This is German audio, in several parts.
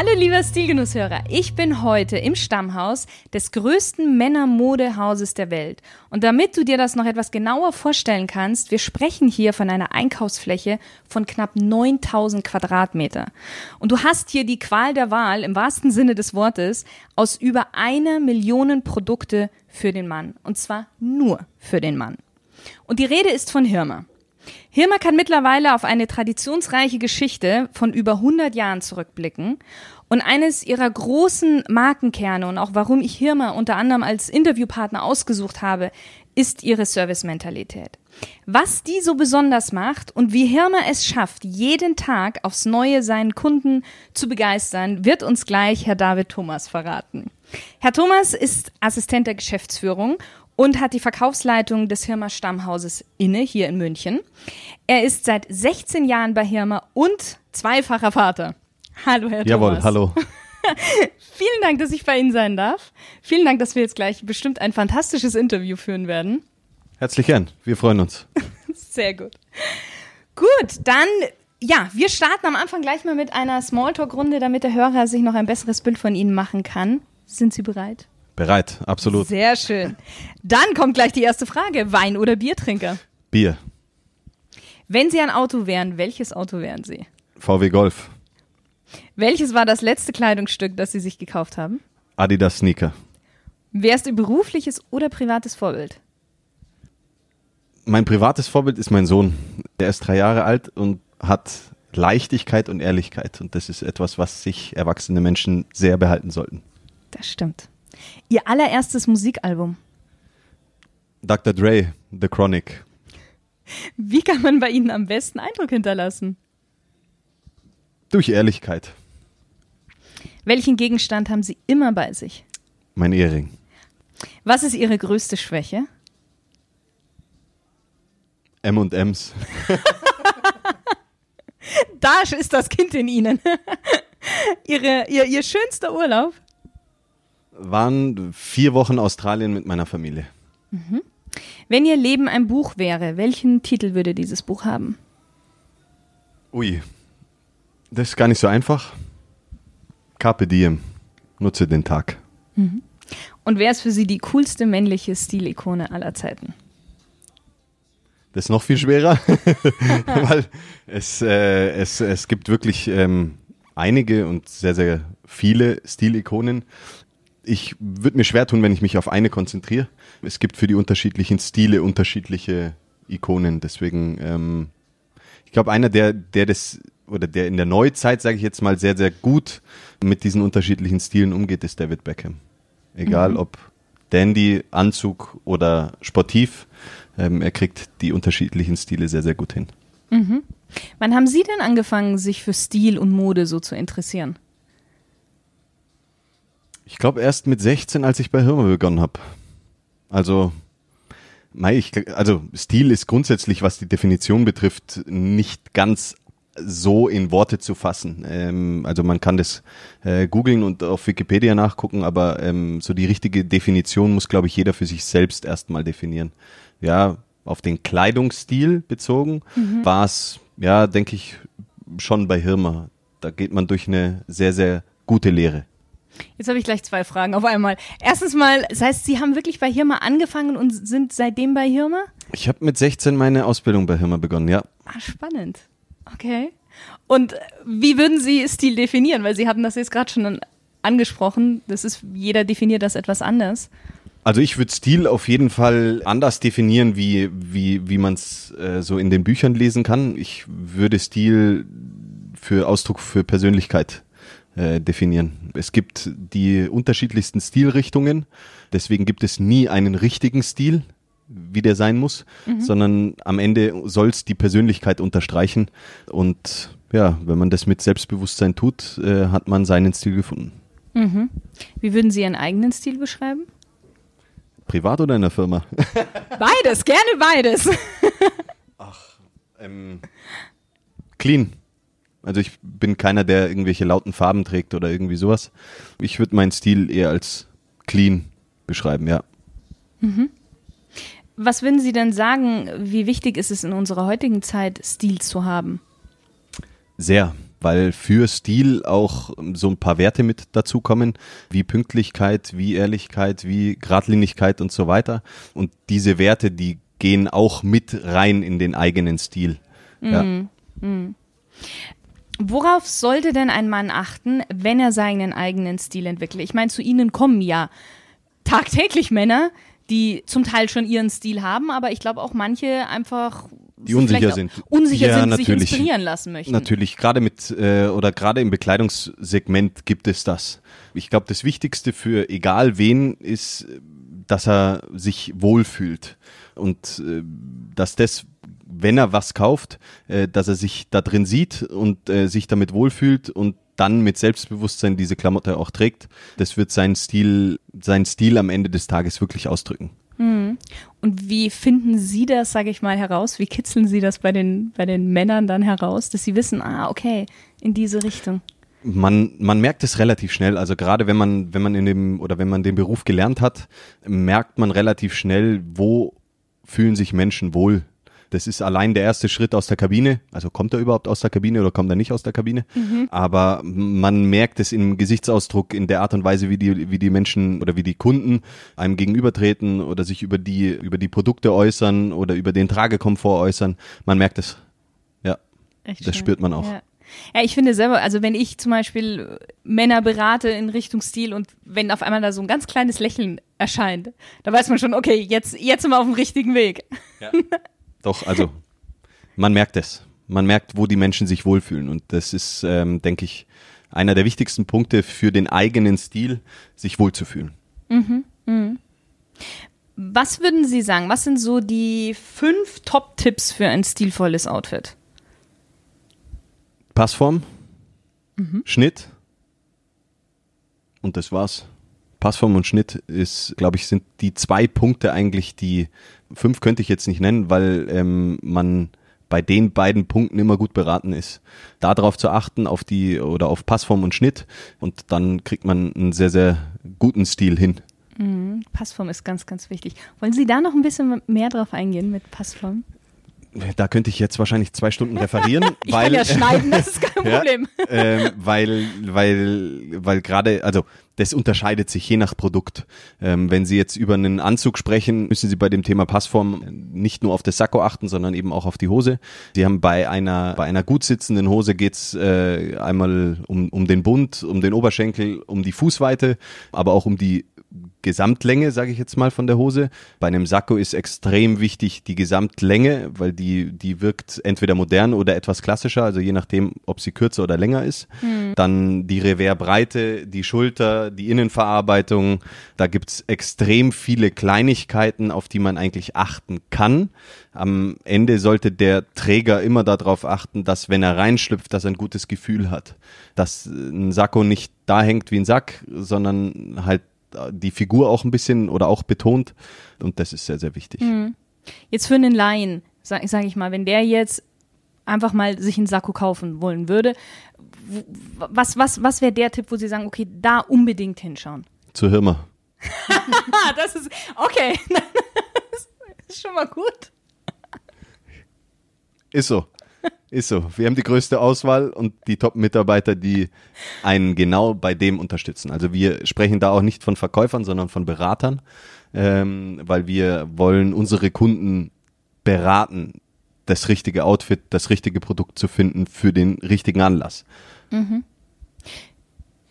Hallo lieber Stilgenusshörer, ich bin heute im Stammhaus des größten Männermodehauses der Welt. Und damit du dir das noch etwas genauer vorstellen kannst, wir sprechen hier von einer Einkaufsfläche von knapp 9000 Quadratmeter. Und du hast hier die Qual der Wahl im wahrsten Sinne des Wortes aus über einer Million Produkte für den Mann. Und zwar nur für den Mann. Und die Rede ist von Hirmer. Hirma kann mittlerweile auf eine traditionsreiche Geschichte von über 100 Jahren zurückblicken. Und eines ihrer großen Markenkerne und auch warum ich Hirma unter anderem als Interviewpartner ausgesucht habe, ist ihre Servicementalität. Was die so besonders macht und wie Hirma es schafft, jeden Tag aufs Neue seinen Kunden zu begeistern, wird uns gleich Herr David Thomas verraten. Herr Thomas ist Assistent der Geschäftsführung und hat die Verkaufsleitung des Hirmer Stammhauses inne hier in München. Er ist seit 16 Jahren bei Hirmer und zweifacher Vater. Hallo, Herr Jawohl, Thomas. hallo. Vielen Dank, dass ich bei Ihnen sein darf. Vielen Dank, dass wir jetzt gleich bestimmt ein fantastisches Interview führen werden. Herzlich gern. Wir freuen uns. Sehr gut. Gut, dann ja, wir starten am Anfang gleich mal mit einer Smalltalk-Runde, damit der Hörer sich noch ein besseres Bild von Ihnen machen kann. Sind Sie bereit? Bereit, absolut. Sehr schön. Dann kommt gleich die erste Frage. Wein- oder Biertrinker? Bier. Wenn Sie ein Auto wären, welches Auto wären Sie? VW Golf. Welches war das letzte Kleidungsstück, das Sie sich gekauft haben? Adidas Sneaker. Wer ist Ihr berufliches oder privates Vorbild? Mein privates Vorbild ist mein Sohn. Er ist drei Jahre alt und hat Leichtigkeit und Ehrlichkeit. Und das ist etwas, was sich erwachsene Menschen sehr behalten sollten. Das stimmt. Ihr allererstes Musikalbum. Dr. Dre, The Chronic. Wie kann man bei Ihnen am besten Eindruck hinterlassen? Durch Ehrlichkeit. Welchen Gegenstand haben Sie immer bei sich? Mein Ehering. Was ist Ihre größte Schwäche? M&M's. Da ist das Kind in Ihnen. Ihre, ihr, ihr schönster Urlaub? Waren vier Wochen Australien mit meiner Familie. Wenn Ihr Leben ein Buch wäre, welchen Titel würde dieses Buch haben? Ui, das ist gar nicht so einfach. Carpe diem. Nutze den Tag. Und wer ist für Sie die coolste männliche Stilikone aller Zeiten? Das ist noch viel schwerer, weil es, äh, es, es gibt wirklich ähm, einige und sehr, sehr viele Stilikonen. Ich würde mir schwer tun, wenn ich mich auf eine konzentriere. Es gibt für die unterschiedlichen Stile unterschiedliche Ikonen. Deswegen, ähm, ich glaube, einer, der, der das oder der in der Neuzeit, sage ich jetzt mal, sehr, sehr gut mit diesen unterschiedlichen Stilen umgeht, ist David Beckham. Egal ob Dandy, Anzug oder sportiv, ähm, er kriegt die unterschiedlichen Stile sehr, sehr gut hin. Wann haben Sie denn angefangen, sich für Stil und Mode so zu interessieren? Ich glaube erst mit 16, als ich bei Hirme begonnen habe. Also, mei, ich, also Stil ist grundsätzlich, was die Definition betrifft, nicht ganz so in Worte zu fassen. Ähm, also man kann das äh, googeln und auf Wikipedia nachgucken, aber ähm, so die richtige Definition muss, glaube ich, jeder für sich selbst erstmal definieren. Ja, auf den Kleidungsstil bezogen war es, ja, denke ich, schon bei Hirmer. Da geht man durch eine sehr, sehr gute Lehre. Jetzt habe ich gleich zwei Fragen auf einmal. Erstens mal, das heißt, Sie haben wirklich bei Hirma angefangen und sind seitdem bei Hirma? Ich habe mit 16 meine Ausbildung bei Hirmer begonnen, ja. Ah, spannend. Okay. Und wie würden Sie Stil definieren? Weil Sie hatten das jetzt gerade schon angesprochen. Das ist, jeder definiert das etwas anders. Also ich würde Stil auf jeden Fall anders definieren, wie, wie, wie man es äh, so in den Büchern lesen kann. Ich würde Stil für Ausdruck für Persönlichkeit äh, definieren. Es gibt die unterschiedlichsten Stilrichtungen, deswegen gibt es nie einen richtigen Stil, wie der sein muss, sondern am Ende soll es die Persönlichkeit unterstreichen und ja, wenn man das mit Selbstbewusstsein tut, äh, hat man seinen Stil gefunden. Mhm. Wie würden Sie Ihren eigenen Stil beschreiben? Privat oder in der Firma? Beides, gerne beides. ähm, clean. Also ich bin keiner, der irgendwelche lauten Farben trägt oder irgendwie sowas. Ich würde meinen Stil eher als clean beschreiben, ja. Was würden Sie denn sagen, wie wichtig ist es in unserer heutigen Zeit, Stil zu haben? Sehr, weil für Stil auch so ein paar Werte mit dazukommen, wie Pünktlichkeit, wie Ehrlichkeit, wie Gradlinigkeit und so weiter. Und diese Werte, die gehen auch mit rein in den eigenen Stil. Ja. Worauf sollte denn ein Mann achten, wenn er seinen eigenen Stil entwickelt? Ich meine, zu Ihnen kommen ja tagtäglich Männer, die zum Teil schon ihren Stil haben, aber ich glaube auch manche einfach Die unsicher sind. unsicher Ja, sind, sich inspirieren lassen möchten. Natürlich, gerade mit äh, oder gerade im Bekleidungssegment gibt es das. Ich glaube, das Wichtigste für egal wen ist, dass er sich wohlfühlt und äh, dass das, wenn er was kauft, äh, dass er sich da drin sieht und äh, sich damit wohlfühlt und dann mit Selbstbewusstsein diese Klamotte auch trägt. Das wird sein Stil, sein Stil am Ende des Tages wirklich ausdrücken. Und wie finden Sie das, sage ich mal, heraus? Wie kitzeln Sie das bei den, bei den Männern dann heraus, dass sie wissen, ah, okay, in diese Richtung? Man, man merkt es relativ schnell. Also gerade wenn man, wenn man in dem oder wenn man den Beruf gelernt hat, merkt man relativ schnell, wo fühlen sich Menschen wohl. Das ist allein der erste Schritt aus der Kabine. Also kommt er überhaupt aus der Kabine oder kommt er nicht aus der Kabine? Aber man merkt es im Gesichtsausdruck, in der Art und Weise, wie die, wie die Menschen oder wie die Kunden einem gegenübertreten oder sich über die, über die Produkte äußern oder über den Tragekomfort äußern. Man merkt es. Ja. Echt Das schön. spürt man auch. Ja. ja, ich finde selber, also wenn ich zum Beispiel Männer berate in Richtung Stil und wenn auf einmal da so ein ganz kleines Lächeln erscheint, da weiß man schon, okay, jetzt, jetzt sind wir auf dem richtigen Weg. Doch, also man merkt es. Man merkt, wo die Menschen sich wohlfühlen. Und das ist, ähm, denke ich, einer der wichtigsten Punkte für den eigenen Stil, sich wohlzufühlen. Was würden Sie sagen? Was sind so die fünf Top-Tipps für ein stilvolles Outfit? Passform, Schnitt und das war's. Passform und Schnitt ist, glaube ich, sind die zwei Punkte eigentlich, die fünf könnte ich jetzt nicht nennen, weil ähm, man bei den beiden Punkten immer gut beraten ist. Darauf zu achten, auf die oder auf Passform und Schnitt und dann kriegt man einen sehr, sehr guten Stil hin. Passform ist ganz, ganz wichtig. Wollen Sie da noch ein bisschen mehr drauf eingehen mit Passform? Da könnte ich jetzt wahrscheinlich zwei Stunden referieren, Ich weil kann ja schneiden, das ist kein Ja, Problem. ähm, weil, weil, weil gerade, also das unterscheidet sich je nach Produkt. Ähm, wenn Sie jetzt über einen Anzug sprechen, müssen Sie bei dem Thema Passform nicht nur auf das Sakko achten, sondern eben auch auf die Hose. Sie haben bei einer, bei einer gut sitzenden Hose geht's äh, einmal um, um den Bund, um den Oberschenkel, um die Fußweite, aber auch um die Gesamtlänge, sage ich jetzt mal, von der Hose. Bei einem Sakko ist extrem wichtig die Gesamtlänge, weil die, die wirkt entweder modern oder etwas klassischer, also je nachdem, ob sie kürzer oder länger ist. Dann die Reverbreite, die Schulter, die Innenverarbeitung. Da gibt's extrem viele Kleinigkeiten, auf die man eigentlich achten kann. Am Ende sollte der Träger immer darauf achten, dass wenn er reinschlüpft, dass er ein gutes Gefühl hat. Dass ein Sakko nicht da hängt wie ein Sack, sondern halt die Figur auch ein bisschen oder auch betont. Und das ist sehr, sehr wichtig. Jetzt für einen Laien, sag, sag ich mal, wenn der jetzt einfach mal sich einen Sakko kaufen wollen würde, was, was, was wäre der Tipp, wo Sie sagen, okay, da unbedingt hinschauen? Zur Hirma. Das ist, okay, das ist schon mal gut. Ist so. Ist so. Wir haben die größte Auswahl und die Top-Mitarbeiter, die einen genau bei dem unterstützen. Also wir sprechen da auch nicht von Verkäufern, sondern von Beratern, ähm, weil wir wollen unsere Kunden beraten, das richtige Outfit, das richtige Produkt zu finden für den richtigen Anlass.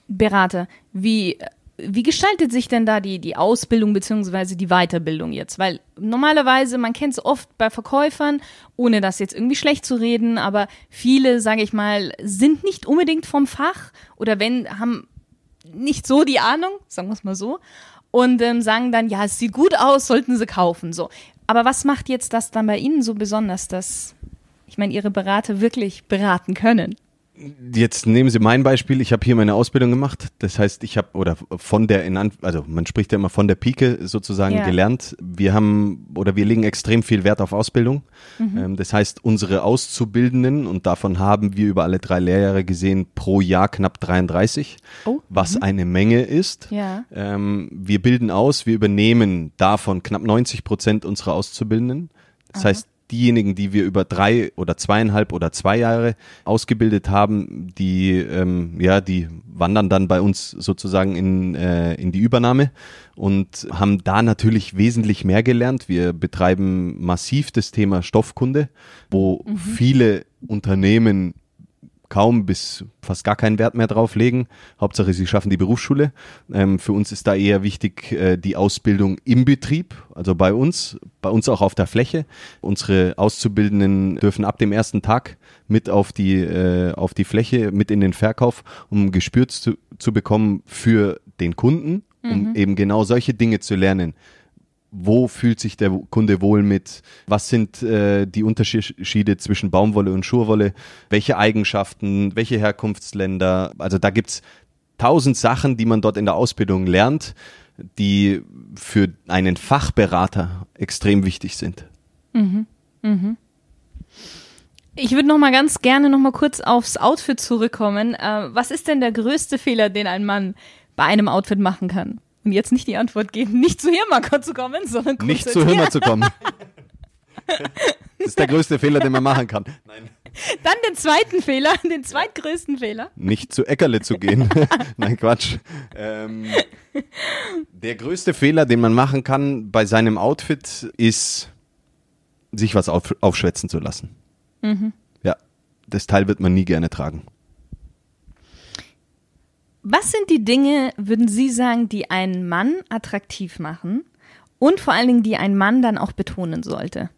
Berater, wie, wie gestaltet sich denn da die, die Ausbildung beziehungsweise die Weiterbildung jetzt? Weil normalerweise, man kennt es oft bei Verkäufern, ohne das jetzt irgendwie schlecht zu reden, aber viele, sage ich mal, sind nicht unbedingt vom Fach oder wenn, haben nicht so die Ahnung, sagen wir es mal so, und ähm, sagen dann, ja, es sieht gut aus, sollten sie kaufen. So. Aber was macht jetzt das dann bei Ihnen so besonders, dass, ich meine, Ihre Berater wirklich beraten können? Jetzt nehmen Sie mein Beispiel. Ich habe hier meine Ausbildung gemacht. Das heißt, ich habe oder von der in also man spricht ja immer von der Pike sozusagen Ja. gelernt. Wir haben oder wir legen extrem viel Wert auf Ausbildung. Mhm. Ähm, das heißt, unsere Auszubildenden und davon haben wir über alle drei Lehrjahre gesehen pro Jahr knapp 33, Oh, was eine Menge ist. Ja. Ähm, wir bilden aus, wir übernehmen davon knapp 90 Prozent unserer Auszubildenden. Das heißt, diejenigen, die wir über drei oder zweieinhalb oder zwei Jahre ausgebildet haben, die, ähm, ja, die wandern dann bei uns sozusagen in, äh, in die Übernahme und haben da natürlich wesentlich mehr gelernt. Wir betreiben massiv das Thema Stoffkunde, wo viele Unternehmen kaum bis fast gar keinen Wert mehr drauf legen. Hauptsache, sie schaffen die Berufsschule. Ähm, für uns ist da eher wichtig äh, die Ausbildung im Betrieb, also bei uns, bei uns auch auf der Fläche. Unsere Auszubildenden dürfen ab dem ersten Tag mit auf die, äh, auf die Fläche, mit in den Verkauf, um ein Gespür zu, zu bekommen für den Kunden, um eben genau solche Dinge zu lernen wo fühlt sich der Kunde wohl mit, was sind äh, die Unterschiede zwischen Baumwolle und Schurwolle, welche Eigenschaften, welche Herkunftsländer. Also da gibt's tausend Sachen, die man dort in der Ausbildung lernt, die für einen Fachberater extrem wichtig sind. Ich würde noch mal ganz gerne noch mal kurz aufs Outfit zurückkommen. Äh, was ist denn der größte Fehler, den ein Mann bei einem Outfit machen kann? Und jetzt nicht die Antwort geben, nicht zu Hirmaka zu kommen, sondern Nicht zu Hümmer zu kommen. Das ist der größte Fehler, den man machen kann. Nein. Dann den zweiten Fehler, den zweitgrößten Fehler. nicht zu Eckerle zu gehen. Nein, Quatsch. Ähm, der größte Fehler, den man machen kann bei seinem Outfit, ist, sich was auf, aufschwätzen zu lassen. Ja, das Teil wird man nie gerne tragen. Was sind die Dinge, würden Sie sagen, die einen Mann attraktiv machen und vor allen Dingen, die ein Mann dann auch betonen sollte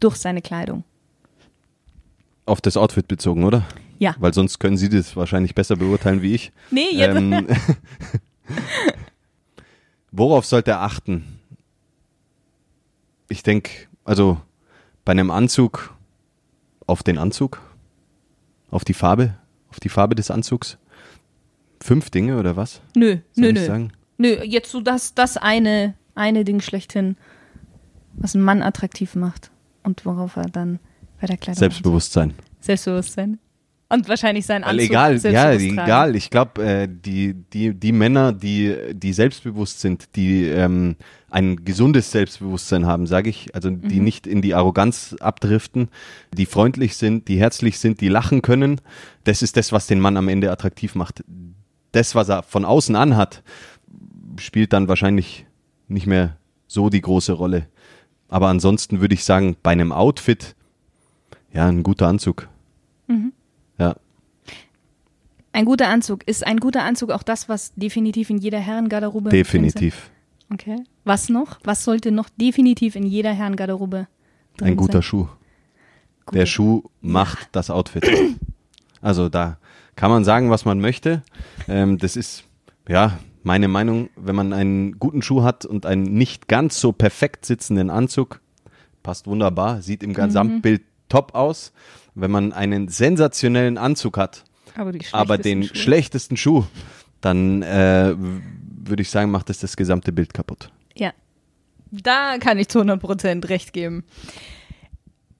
durch seine Kleidung? Auf das Outfit bezogen, oder? Ja. Weil sonst können Sie das wahrscheinlich besser beurteilen wie ich. Nee, jetzt. Ähm, worauf sollte er achten? Ich denke, also bei einem Anzug auf den Anzug, auf die Farbe, auf die Farbe des Anzugs. Fünf Dinge oder was? nö, Soll nö, nö. sagen? Nö, jetzt so das, das eine, eine Ding schlechthin, was einen Mann attraktiv macht und worauf er dann bei der Kleidung Selbstbewusstsein. achtet. Selbstbewusstsein. Und wahrscheinlich sein Weil Anzug. egal, ja, egal. Ich glaube, äh, die, die, die Männer, die, die selbstbewusst sind, die ähm, ein gesundes Selbstbewusstsein haben, sage ich, also die Mhm. nicht in die Arroganz abdriften, die freundlich sind, die herzlich sind, die lachen können, das ist das, was den Mann am Ende attraktiv macht. Das, was er von außen anhat, spielt dann wahrscheinlich nicht mehr so die große Rolle. Aber ansonsten würde ich sagen, bei einem Outfit, ja, ein guter Anzug. Mhm. Ja. Ein guter Anzug. Ist ein guter Anzug auch das, was definitiv in jeder Herrengarderobe Definitiv. Okay. Was noch? Was sollte noch definitiv in jeder Herrengarderobe drin Ein guter sein? Schuh. Guter Der Schuh macht das Outfit. Also da kann man sagen, was man möchte. Ähm, das ist, ja, meine Meinung, wenn man einen guten Schuh hat und einen nicht ganz so perfekt sitzenden Anzug, passt wunderbar, sieht im Gesamtbild top aus. Wenn man einen sensationellen Anzug hat, Aber, aber den schlechtesten Schuhe. schlechtesten Schuh, dann äh, würde ich sagen, macht das das gesamte Bild kaputt. Ja. Da kann ich zu 100% recht geben.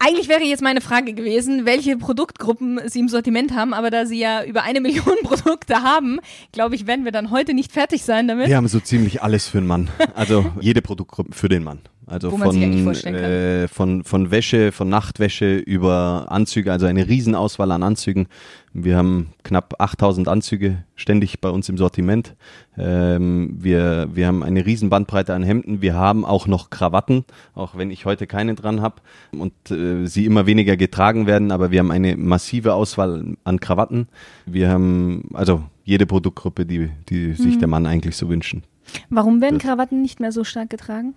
Eigentlich wäre jetzt meine Frage gewesen, welche Produktgruppen Sie im Sortiment haben, aber da Sie ja über eine Million Produkte haben, glaube ich, werden wir dann heute nicht fertig sein damit. Wir haben so ziemlich alles für den Mann. Also jede Produktgruppe für den Mann. Also von, äh, von, von Wäsche, von Nachtwäsche über Anzüge, also eine Riesenauswahl an Anzügen. Wir haben knapp 8000 Anzüge ständig bei uns im Sortiment. Ähm, wir, wir haben eine riesen Bandbreite an Hemden. Wir haben auch noch Krawatten, auch wenn ich heute keine dran habe und äh, sie immer weniger getragen werden, aber wir haben eine massive Auswahl an Krawatten. Wir haben also jede Produktgruppe, die, die sich Mhm. der Mann eigentlich so wünschen. Warum werden Krawatten nicht mehr so stark getragen?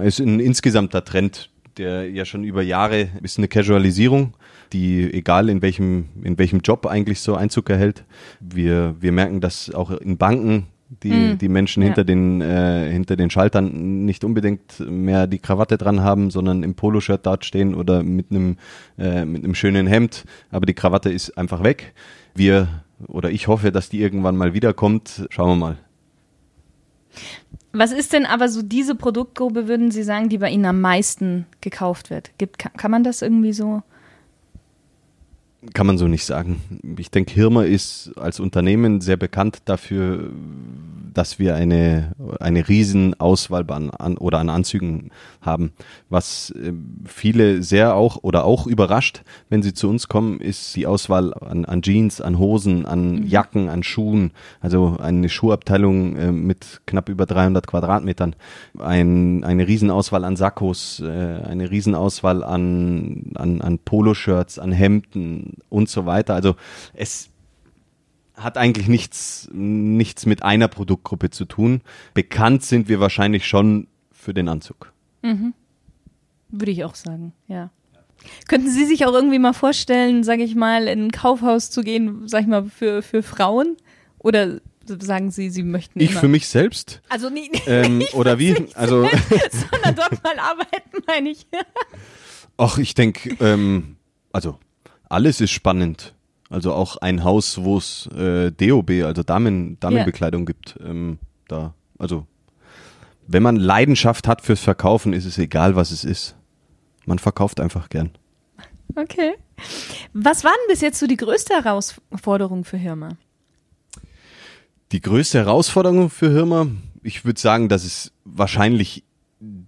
Es ist ein insgesamter Trend, der ja schon über Jahre ist eine Casualisierung, die egal in welchem, in welchem Job eigentlich so Einzug erhält. Wir, wir merken, dass auch in Banken Die, mm. die Menschen ja. hinter, den, äh, hinter den Schaltern nicht unbedingt mehr die Krawatte dran haben, sondern im Poloshirt dort stehen oder mit einem, äh, mit einem schönen Hemd. Aber die Krawatte ist einfach weg. Wir oder ich hoffe, dass die irgendwann mal wiederkommt. Schauen wir mal. Was ist denn aber so diese Produktgruppe, würden Sie sagen, die bei Ihnen am meisten gekauft wird? Gibt, kann, kann man das irgendwie so? Kann man so nicht sagen. Ich denke, Hirma ist als Unternehmen sehr bekannt dafür, dass wir eine, eine riesen Auswahl an, an, oder an Anzügen haben. Was äh, viele sehr auch oder auch überrascht, wenn sie zu uns kommen, ist die Auswahl an, an Jeans, an Hosen, an mhm. Jacken, an Schuhen. Also eine Schuhabteilung äh, mit knapp über 300 Quadratmetern. Ein, eine Riesenauswahl an Sakkos, äh, eine Riesenauswahl an, an, an Poloshirts, an Hemden und so weiter. Also es hat eigentlich nichts, nichts mit einer Produktgruppe zu tun. Bekannt sind wir wahrscheinlich schon für den Anzug. Mhm. Würde ich auch sagen, ja. Könnten Sie sich auch irgendwie mal vorstellen, sage ich mal, in ein Kaufhaus zu gehen, sag ich mal, für, für Frauen? Oder sagen Sie, Sie möchten Ich immer? für mich selbst? Also nie, ähm, oder wie? Also sondern dort mal arbeiten, meine ich. Ach, ich denke, ähm, also alles ist spannend. Also auch ein Haus, wo es äh, DOB, also Damen, Damenbekleidung yeah. gibt. Ähm, da, also wenn man Leidenschaft hat fürs Verkaufen, ist es egal, was es ist. Man verkauft einfach gern. Okay. Was war denn bis jetzt so die größte Herausforderung für Hirma? Die größte Herausforderung für Hirma, ich würde sagen, dass es wahrscheinlich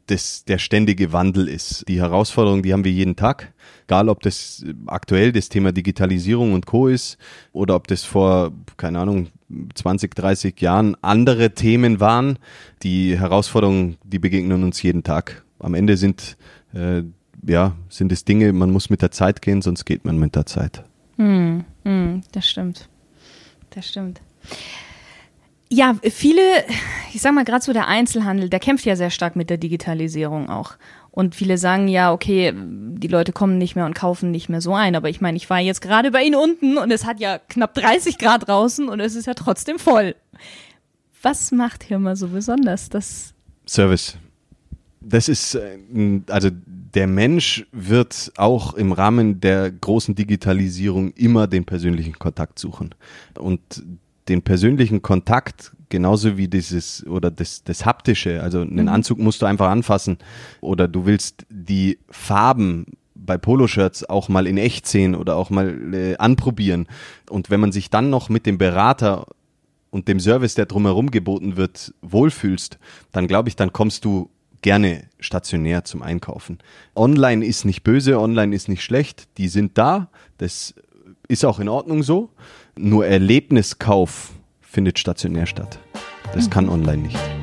das, der ständige Wandel ist. Die Herausforderung, die haben wir jeden Tag. Egal, ob das aktuell das Thema Digitalisierung und Co. ist oder ob das vor, keine Ahnung, 20, 30 Jahren andere Themen waren. Die Herausforderungen, die begegnen uns jeden Tag. Am Ende sind, äh, ja, sind es Dinge, man muss mit der Zeit gehen, sonst geht man mit der Zeit. Hm, hm, das stimmt. Das stimmt. Ja, viele, ich sag mal, gerade so der Einzelhandel, der kämpft ja sehr stark mit der Digitalisierung auch. Und viele sagen ja, okay, die Leute kommen nicht mehr und kaufen nicht mehr so ein. Aber ich meine, ich war jetzt gerade bei Ihnen unten und es hat ja knapp 30 Grad draußen und es ist ja trotzdem voll. Was macht hier mal so besonders? Das Service. Das ist, äh, also der Mensch wird auch im Rahmen der großen Digitalisierung immer den persönlichen Kontakt suchen. Und den persönlichen Kontakt genauso wie dieses oder das, das haptische, also einen mhm. Anzug musst du einfach anfassen oder du willst die Farben bei Poloshirts auch mal in echt sehen oder auch mal äh, anprobieren und wenn man sich dann noch mit dem Berater und dem Service, der drumherum geboten wird, wohlfühlst, dann glaube ich, dann kommst du gerne stationär zum Einkaufen. Online ist nicht böse, online ist nicht schlecht, die sind da, das ist auch in Ordnung so. Nur Erlebniskauf findet stationär statt. Das mhm. kann online nicht.